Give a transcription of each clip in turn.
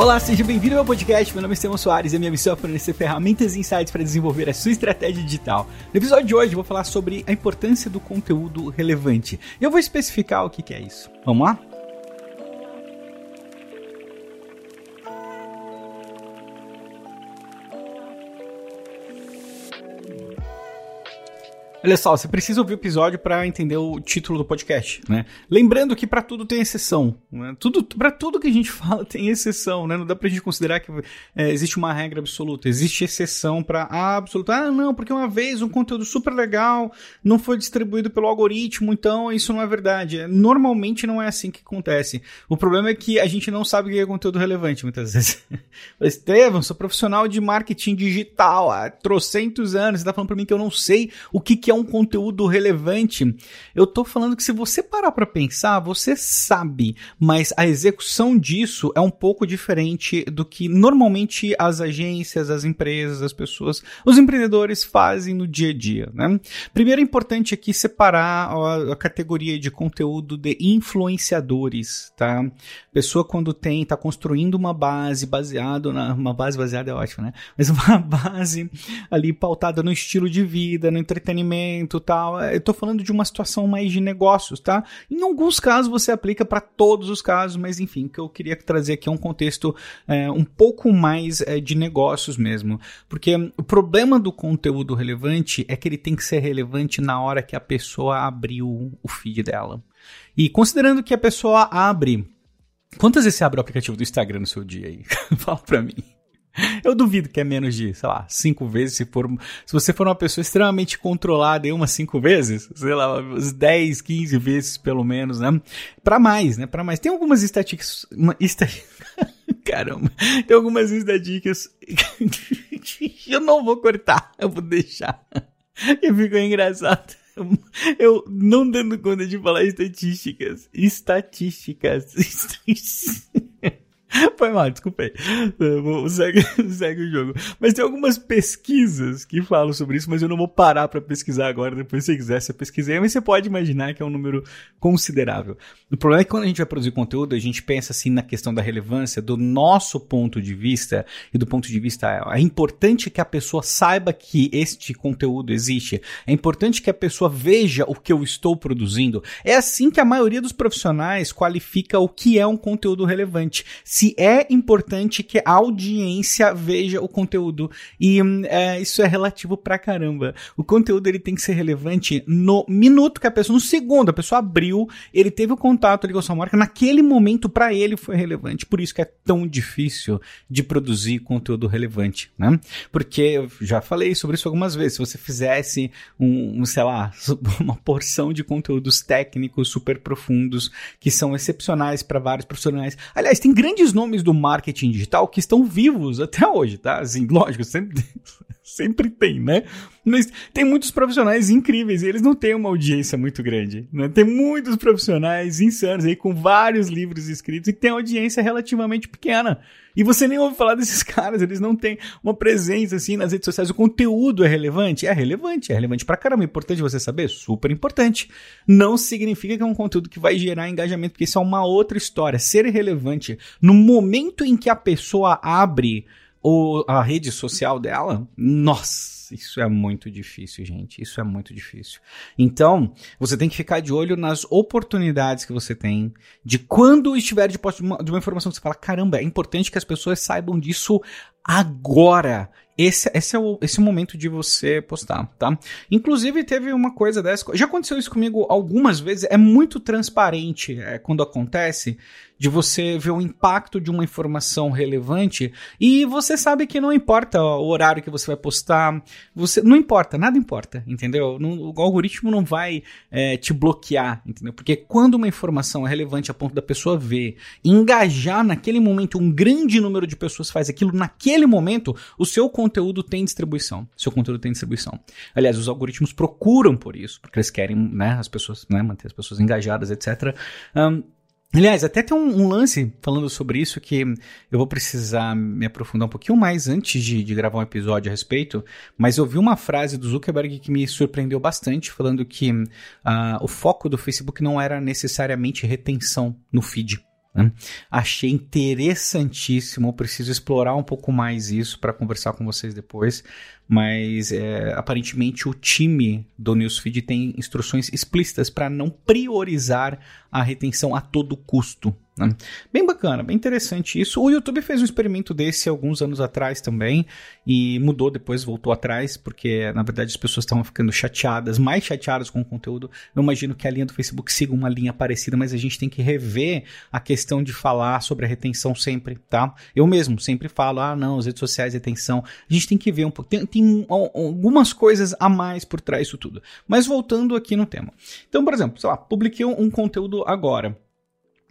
Olá, seja bem-vindo ao meu podcast. Meu nome é Estevão Soares e a minha missão é fornecer ferramentas e insights para desenvolver a sua estratégia digital. No episódio de hoje, vou falar sobre a importância do conteúdo relevante. E eu vou especificar o que é isso. Vamos lá? Olha só, você precisa ouvir o episódio para entender o título do podcast, né? Lembrando que para tudo tem exceção, né? Tudo, para tudo que a gente fala tem exceção, né? Não dá pra gente considerar que é, existe uma regra absoluta, existe exceção para absoluta. Ah, não, porque uma vez um conteúdo super legal não foi distribuído pelo algoritmo, então isso não é verdade. Normalmente não é assim que acontece. O problema é que a gente não sabe o que é conteúdo relevante muitas vezes. Estevam, sou profissional de marketing digital há trocentos anos, você tá falando para mim que eu não sei o que, que é um conteúdo relevante. Eu tô falando que se você parar para pensar, você sabe, mas a execução disso é um pouco diferente do que normalmente as agências, as empresas, as pessoas, os empreendedores fazem no dia a dia, né? Primeiro é importante aqui separar a, a categoria de conteúdo de influenciadores, tá? Pessoa quando tem, tá construindo uma base baseado na, uma base baseada é ótimo, né? Mas uma base ali pautada no estilo de vida, no entretenimento, tal. É, eu tô falando de uma situação mais de negócios, tá? Em alguns casos você aplica para todos os casos, mas enfim, o que eu queria trazer aqui é um contexto é, um pouco mais é, de negócios mesmo. Porque o problema do conteúdo relevante é que ele tem que ser relevante na hora que a pessoa abriu o feed dela. E considerando que a pessoa abre. Quantas vezes você abre o aplicativo do Instagram no seu dia aí? Fala pra mim. Eu duvido que é menos de, sei lá, cinco vezes. Se, for, se você for uma pessoa extremamente controlada em umas cinco vezes, sei lá, uns 10, 15 vezes pelo menos, né? Pra mais, né? Pra mais. Tem algumas estatísticas. Uma, Caramba, tem algumas estatísticas. eu não vou cortar, eu vou deixar. E ficou engraçado. Eu não dando conta de falar estatísticas. Estatísticas. Foi mal, desculpa aí. Segue, segue o jogo. Mas tem algumas pesquisas que falam sobre isso, mas eu não vou parar para pesquisar agora. Depois, se quiser, você pesquisa aí. Mas você pode imaginar que é um número considerável. O problema é que quando a gente vai produzir conteúdo, a gente pensa assim na questão da relevância do nosso ponto de vista e do ponto de vista. É importante que a pessoa saiba que este conteúdo existe. É importante que a pessoa veja o que eu estou produzindo. É assim que a maioria dos profissionais qualifica o que é um conteúdo relevante se é importante que a audiência veja o conteúdo. E é, isso é relativo pra caramba. O conteúdo ele tem que ser relevante no minuto que a pessoa, no segundo, a pessoa abriu, ele teve o contato ali com a sua marca, naquele momento para ele foi relevante. Por isso que é tão difícil de produzir conteúdo relevante, né? Porque eu já falei sobre isso algumas vezes. Se você fizesse um, um sei lá, uma porção de conteúdos técnicos super profundos que são excepcionais para vários profissionais. Aliás, tem grandes grandes nomes do marketing digital que estão vivos até hoje, tá? Assim, lógico, sempre, sempre tem, né? Mas tem muitos profissionais incríveis e eles não têm uma audiência muito grande, né? Tem muitos profissionais insanos aí com vários livros escritos e têm audiência relativamente pequena. E você nem ouve falar desses caras, eles não têm uma presença assim nas redes sociais. O conteúdo é relevante? É relevante, é relevante pra caramba. É importante você saber? Super importante. Não significa que é um conteúdo que vai gerar engajamento, porque isso é uma outra história. Ser relevante no momento em que a pessoa abre o, a rede social dela, nossa, isso é muito difícil, gente. Isso é muito difícil. Então, você tem que ficar de olho nas oportunidades que você tem, de quando estiver de posse de uma, de uma informação que você fala, caramba, é importante que as pessoas saibam disso agora. Esse, esse, é o, esse é o momento de você postar, tá? Inclusive, teve uma coisa dessa. Já aconteceu isso comigo algumas vezes. É muito transparente é, quando acontece de você ver o impacto de uma informação relevante e você sabe que não importa o horário que você vai postar, você não importa, nada importa, entendeu? Não, o algoritmo não vai é, te bloquear, entendeu? Porque quando uma informação é relevante a ponto da pessoa ver, engajar naquele momento, um grande número de pessoas faz aquilo naquele momento, o seu conteúdo tem distribuição. Seu conteúdo tem distribuição. Aliás, os algoritmos procuram por isso, porque eles querem, né, as pessoas, né, manter as pessoas engajadas, etc. Um, Aliás, até tem um, um, lance falando sobre isso que eu vou precisar me aprofundar um pouquinho mais antes de, de, gravar um episódio a respeito, mas eu vi uma frase do Zuckerberg que me surpreendeu bastante, falando que uh, o foco do Facebook não era necessariamente retenção no feed. Né? Achei interessantíssimo, preciso explorar um pouco mais isso para conversar com vocês depois, mas é, aparentemente o time do Newsfeed tem instruções explícitas para não priorizar a retenção a todo custo. Né? Bem bacana, bem interessante isso. O YouTube fez um experimento desse alguns anos atrás também e mudou depois, voltou atrás, porque na verdade as pessoas estavam ficando chateadas, mais chateadas com o conteúdo. Eu imagino que a linha do Facebook siga uma linha parecida, mas a gente tem que rever a questão de falar sobre a retenção sempre, tá? Eu mesmo sempre falo, ah, não, as redes sociais, retenção. A gente tem que ver um pouco. Tem, tem algumas coisas a mais por trás disso tudo. Mas voltando aqui no tema. Então, por exemplo, sei lá, publiquei um conteúdo agora.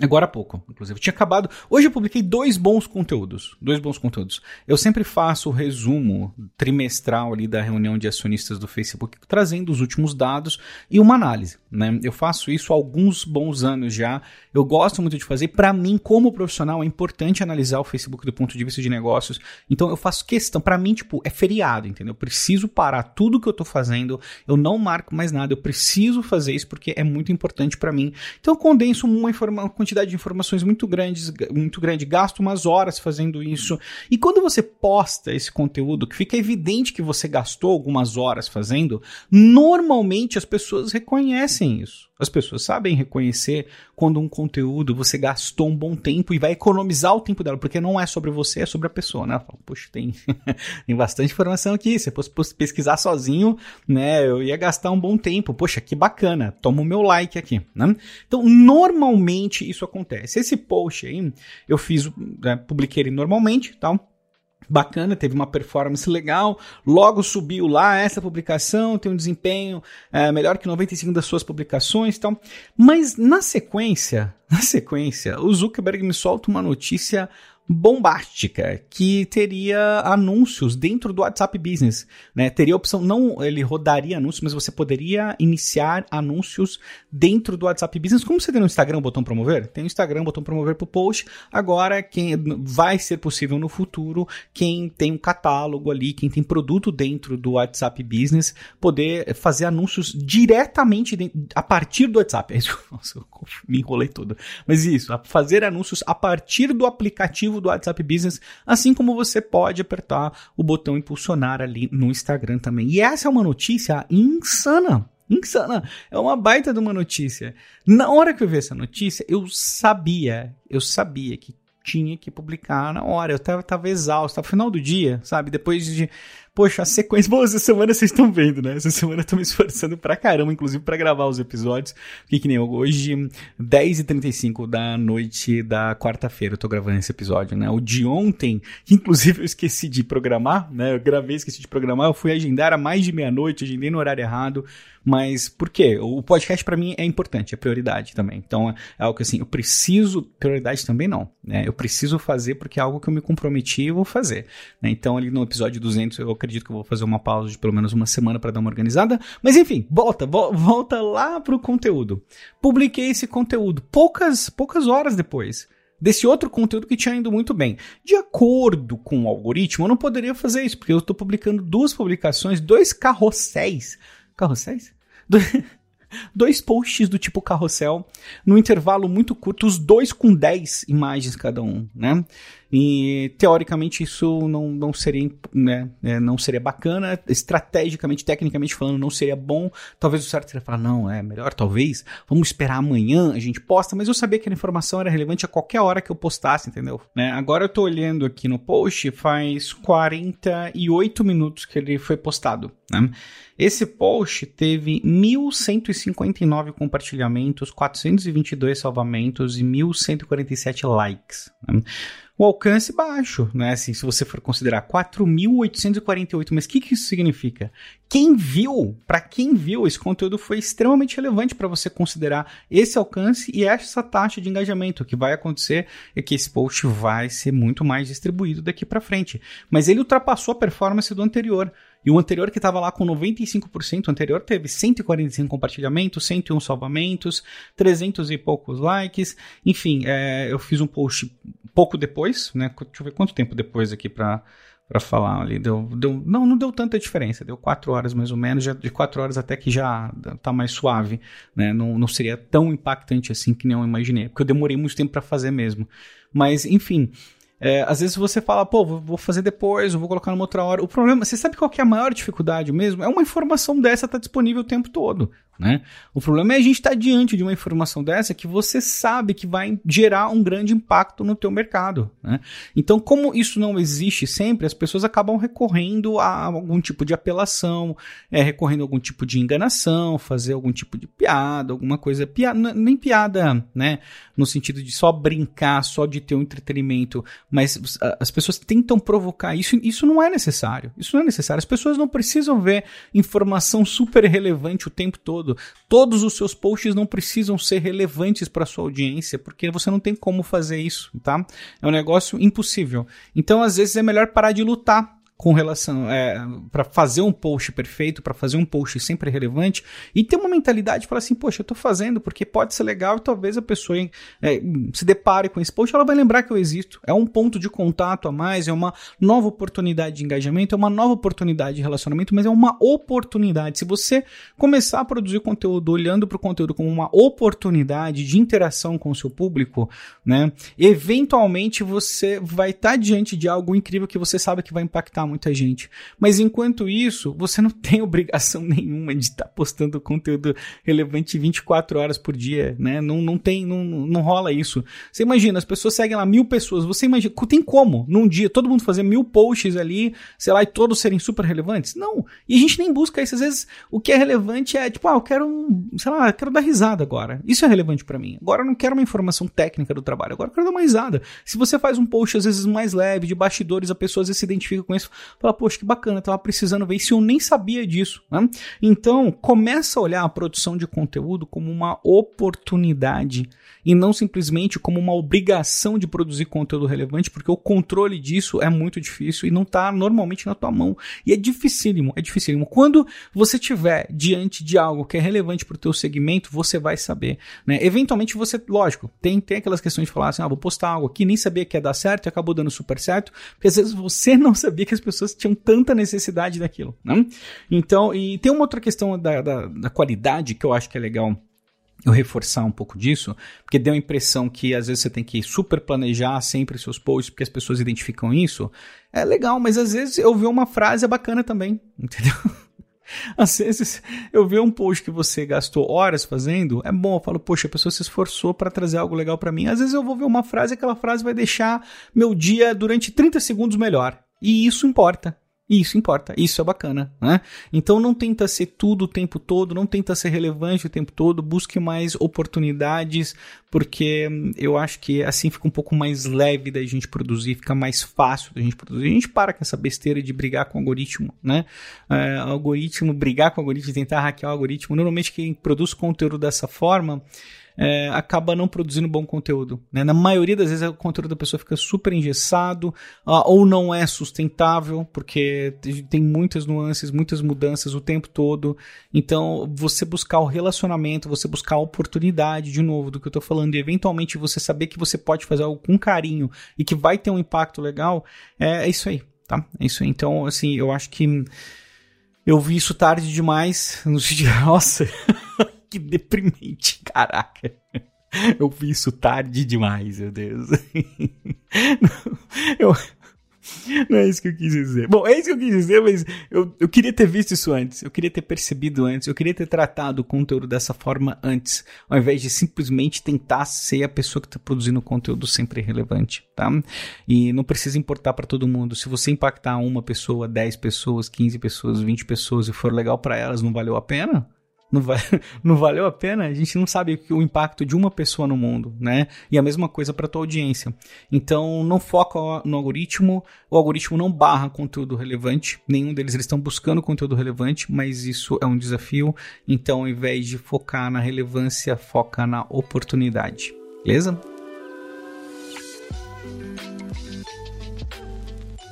Agora há pouco, inclusive. tinha acabado. Hoje eu publiquei dois bons conteúdos. Dois bons conteúdos. Eu sempre faço o resumo trimestral ali da reunião de acionistas do Facebook, trazendo os últimos dados e uma análise. Né? Eu faço isso há alguns bons anos já. Eu gosto muito de fazer. Para mim, como profissional, é importante analisar o Facebook do ponto de vista de negócios. Então eu faço questão. Para mim, tipo, é feriado, entendeu? Eu preciso parar tudo que eu tô fazendo. Eu não marco mais nada. Eu preciso fazer isso porque é muito importante para mim. Então eu condenso uma informação quantidade de informações muito grandes, muito grande, gasto umas horas fazendo isso. E quando você posta esse conteúdo, que fica evidente que você gastou algumas horas fazendo, normalmente as pessoas reconhecem isso. As pessoas sabem reconhecer quando um conteúdo você gastou um bom tempo e vai economizar o tempo dela, porque não é sobre você, é sobre a pessoa, né? Fala, Poxa, tem, tem bastante informação aqui. Se eu fosse pesquisar sozinho, né, eu ia gastar um bom tempo. Poxa, que bacana. Toma o meu like aqui, né? Então, normalmente isso acontece. Esse post aí, eu fiz, né, publiquei ele normalmente, tal. Bacana, teve uma performance legal, logo subiu lá essa publicação, tem um desempenho é, melhor que 95 das suas publicações, então, mas na sequência, na sequência, o Zuckerberg me solta uma notícia bombástica que teria anúncios dentro do WhatsApp Business, né? Teria a opção não ele rodaria anúncios, mas você poderia iniciar anúncios dentro do WhatsApp Business, como você tem no Instagram o botão promover? Tem no Instagram o botão promover para o post. Agora quem vai ser possível no futuro, quem tem um catálogo ali, quem tem produto dentro do WhatsApp Business, poder fazer anúncios diretamente a partir do WhatsApp. Nossa, eu me enrolei todo. Mas isso, fazer anúncios a partir do aplicativo do WhatsApp Business, assim como você pode apertar o botão impulsionar ali no Instagram também. E essa é uma notícia insana. Insana. É uma baita de uma notícia. Na hora que eu vi essa notícia, eu sabia, eu sabia que tinha que publicar na hora. Eu tava, tava exausto, tava final do dia, sabe? Depois de Poxa, a sequência. Bom, essa semana vocês estão vendo, né? Essa semana eu tô me esforçando pra caramba, inclusive para gravar os episódios. Que, que nem hoje, 10h35 da noite da quarta-feira, eu tô gravando esse episódio, né? O de ontem, que inclusive eu esqueci de programar, né? Eu gravei, esqueci de programar, eu fui agendar a mais de meia-noite, agendei no horário errado. Mas por quê? O podcast para mim é importante, é prioridade também. Então é algo que assim, eu preciso, prioridade também não, né? Eu preciso fazer porque é algo que eu me comprometi e vou fazer. Né? Então ali no episódio 200 eu acredito que eu vou fazer uma pausa de pelo menos uma semana para dar uma organizada. Mas enfim, volta, vo volta lá pro conteúdo. Publiquei esse conteúdo poucas, poucas horas depois desse outro conteúdo que tinha ido muito bem. De acordo com o algoritmo, eu não poderia fazer isso, porque eu estou publicando duas publicações, dois carrosséis Carrosséis? dois posts do tipo carrossel, no intervalo muito curto, os dois com 10 imagens cada um, né? E teoricamente isso não, não seria né, é, não seria bacana, estrategicamente, tecnicamente falando, não seria bom. Talvez o certo seria falar, não, é melhor, talvez, vamos esperar amanhã, a gente posta, mas eu sabia que a informação era relevante a qualquer hora que eu postasse, entendeu? Né? Agora eu tô olhando aqui no post, faz 48 minutos que ele foi postado, né? Esse post teve 1.159 compartilhamentos, 422 salvamentos e 1.147 likes. Né? O alcance baixo, né? Assim, se você for considerar 4.848, mas o que, que isso significa? Quem viu, para quem viu, esse conteúdo foi extremamente relevante para você considerar esse alcance e essa taxa de engajamento. O que vai acontecer é que esse post vai ser muito mais distribuído daqui para frente. Mas ele ultrapassou a performance do anterior. E o anterior que estava lá com 95%, o anterior teve 145 compartilhamentos, 101 salvamentos, 300 e poucos likes. Enfim, é, eu fiz um post pouco depois, né? Deixa eu ver quanto tempo depois aqui para para falar ali. Deu, deu, não, não deu tanta diferença. Deu quatro horas mais ou menos. Já, de quatro horas até que já tá mais suave. Né? Não, não seria tão impactante assim que nem eu imaginei. Porque eu demorei muito tempo para fazer mesmo. Mas, enfim. É, às vezes você fala, pô, vou fazer depois, vou colocar numa outra hora. O problema, você sabe qual que é a maior dificuldade mesmo? É uma informação dessa tá disponível o tempo todo. Né? O problema é a gente estar tá diante de uma informação dessa que você sabe que vai gerar um grande impacto no teu mercado. Né? Então, como isso não existe sempre, as pessoas acabam recorrendo a algum tipo de apelação, é, recorrendo a algum tipo de enganação, fazer algum tipo de piada, alguma coisa, piada, nem piada, né? No sentido de só brincar, só de ter um entretenimento, mas as pessoas tentam provocar isso. Isso não é necessário. Isso não é necessário. As pessoas não precisam ver informação super relevante o tempo todo todo. Todos os seus posts não precisam ser relevantes para sua audiência, porque você não tem como fazer isso, tá? É um negócio impossível. Então, às vezes é melhor parar de lutar com relação é, para fazer um post perfeito, para fazer um post sempre relevante e ter uma mentalidade de falar assim, poxa, eu estou fazendo porque pode ser legal e talvez a pessoa é, se depare com esse post, ela vai lembrar que eu existo. É um ponto de contato a mais, é uma nova oportunidade de engajamento, é uma nova oportunidade de relacionamento, mas é uma oportunidade. Se você começar a produzir conteúdo olhando para o conteúdo como uma oportunidade de interação com o seu público, né, eventualmente você vai estar tá diante de algo incrível que você sabe que vai impactar muita gente. Mas enquanto isso, você não tem obrigação nenhuma de estar tá postando conteúdo relevante 24 horas por dia, né? Não, não tem, não, não rola isso. Você imagina, as pessoas seguem lá mil pessoas, você imagina, tem como num dia todo mundo fazer mil posts ali, sei lá, e todos serem super relevantes? Não. E a gente nem busca isso. Às vezes o que é relevante é tipo, ah, eu quero sei lá, eu quero dar risada agora. Isso é relevante para mim. Agora eu não quero uma informação técnica do trabalho, agora eu quero dar uma risada. Se você faz um post às vezes mais leve, de bastidores, a pessoa às vezes se identifica com isso, Fala, poxa, que bacana, eu tava precisando ver isso eu nem sabia disso. Né? Então, começa a olhar a produção de conteúdo como uma oportunidade e não simplesmente como uma obrigação de produzir conteúdo relevante, porque o controle disso é muito difícil e não está normalmente na tua mão. E é dificílimo, é dificílimo. Quando você tiver diante de algo que é relevante para o teu segmento, você vai saber. Né? Eventualmente você, lógico, tem, tem aquelas questões de falar assim, ah, vou postar algo aqui, nem sabia que ia dar certo e acabou dando super certo, porque às vezes você não sabia que as pessoas tinham tanta necessidade daquilo. Né? Então, e tem uma outra questão da, da, da qualidade que eu acho que é legal eu reforçar um pouco disso, porque deu a impressão que às vezes você tem que super planejar sempre seus posts, porque as pessoas identificam isso. É legal, mas às vezes eu vi uma frase bacana também, entendeu? Às vezes eu ver um post que você gastou horas fazendo, é bom, eu falo, poxa, a pessoa se esforçou para trazer algo legal para mim. Às vezes eu vou ver uma frase aquela frase vai deixar meu dia durante 30 segundos melhor. E isso importa. Isso importa, isso é bacana, né? Então não tenta ser tudo o tempo todo, não tenta ser relevante o tempo todo, busque mais oportunidades, porque eu acho que assim fica um pouco mais leve da gente produzir, fica mais fácil da gente produzir. A gente para com essa besteira de brigar com o algoritmo, né? É, algoritmo, brigar com o algoritmo, tentar hackear o algoritmo. Normalmente quem produz conteúdo dessa forma é, acaba não produzindo bom conteúdo. Né? Na maioria das vezes o conteúdo da pessoa fica super engessado uh, ou não é sustentável, porque tem muitas nuances, muitas mudanças o tempo todo. Então, você buscar o relacionamento, você buscar a oportunidade, de novo, do que eu estou falando, e eventualmente você saber que você pode fazer algo com carinho e que vai ter um impacto legal, é, é isso aí, tá? É isso aí. Então, assim, eu acho que eu vi isso tarde demais, no sentido, nossa, que deprimente, caraca. Eu vi isso tarde demais, meu Deus. Eu, não é isso que eu quis dizer. Bom, é isso que eu quis dizer, mas eu, eu queria ter visto isso antes. Eu queria ter percebido antes. Eu queria ter tratado o conteúdo dessa forma antes. Ao invés de simplesmente tentar ser a pessoa que está produzindo conteúdo sempre relevante, tá? E não precisa importar para todo mundo. Se você impactar uma pessoa, 10 pessoas, 15 pessoas, 20 pessoas e for legal para elas, não valeu a pena? Não, vai, não valeu a pena, a gente não sabe o impacto de uma pessoa no mundo, né? E a mesma coisa para tua audiência. Então, não foca no algoritmo, o algoritmo não barra conteúdo relevante, nenhum deles eles estão buscando conteúdo relevante, mas isso é um desafio. Então, ao invés de focar na relevância, foca na oportunidade. Beleza?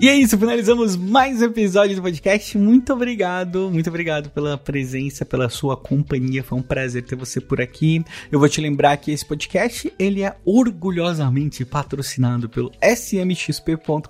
E é isso, finalizamos mais um episódio do podcast. Muito obrigado, muito obrigado pela presença, pela sua companhia. Foi um prazer ter você por aqui. Eu vou te lembrar que esse podcast ele é orgulhosamente patrocinado pelo smxp.com.br,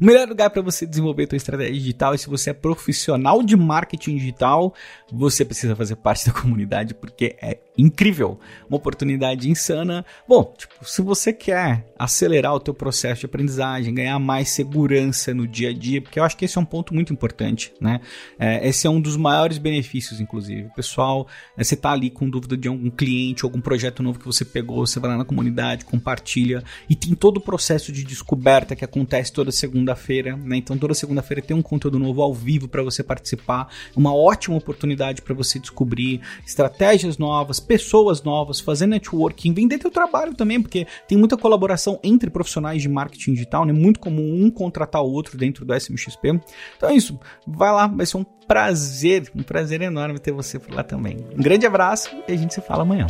o melhor lugar para você desenvolver sua estratégia digital. E se você é profissional de marketing digital, você precisa fazer parte da comunidade porque é incrível, uma oportunidade insana. Bom, tipo, se você quer acelerar o teu processo de aprendizagem, ganhar mais segurança no dia a dia, porque eu acho que esse é um ponto muito importante, né? É, esse é um dos maiores benefícios, inclusive. Pessoal, é, você tá ali com dúvida de algum cliente, algum projeto novo que você pegou, você vai lá na comunidade, compartilha e tem todo o processo de descoberta que acontece toda segunda-feira, né? Então toda segunda-feira tem um conteúdo novo ao vivo para você participar, uma ótima oportunidade para você descobrir estratégias novas, pessoas novas, fazer networking, vender teu trabalho também, porque tem muita colaboração entre profissionais de marketing digital, né? Muito comum um contratar o outro dentro do SMXP. Então é isso, vai lá, vai ser um prazer, um prazer enorme ter você por lá também. Um grande abraço e a gente se fala amanhã.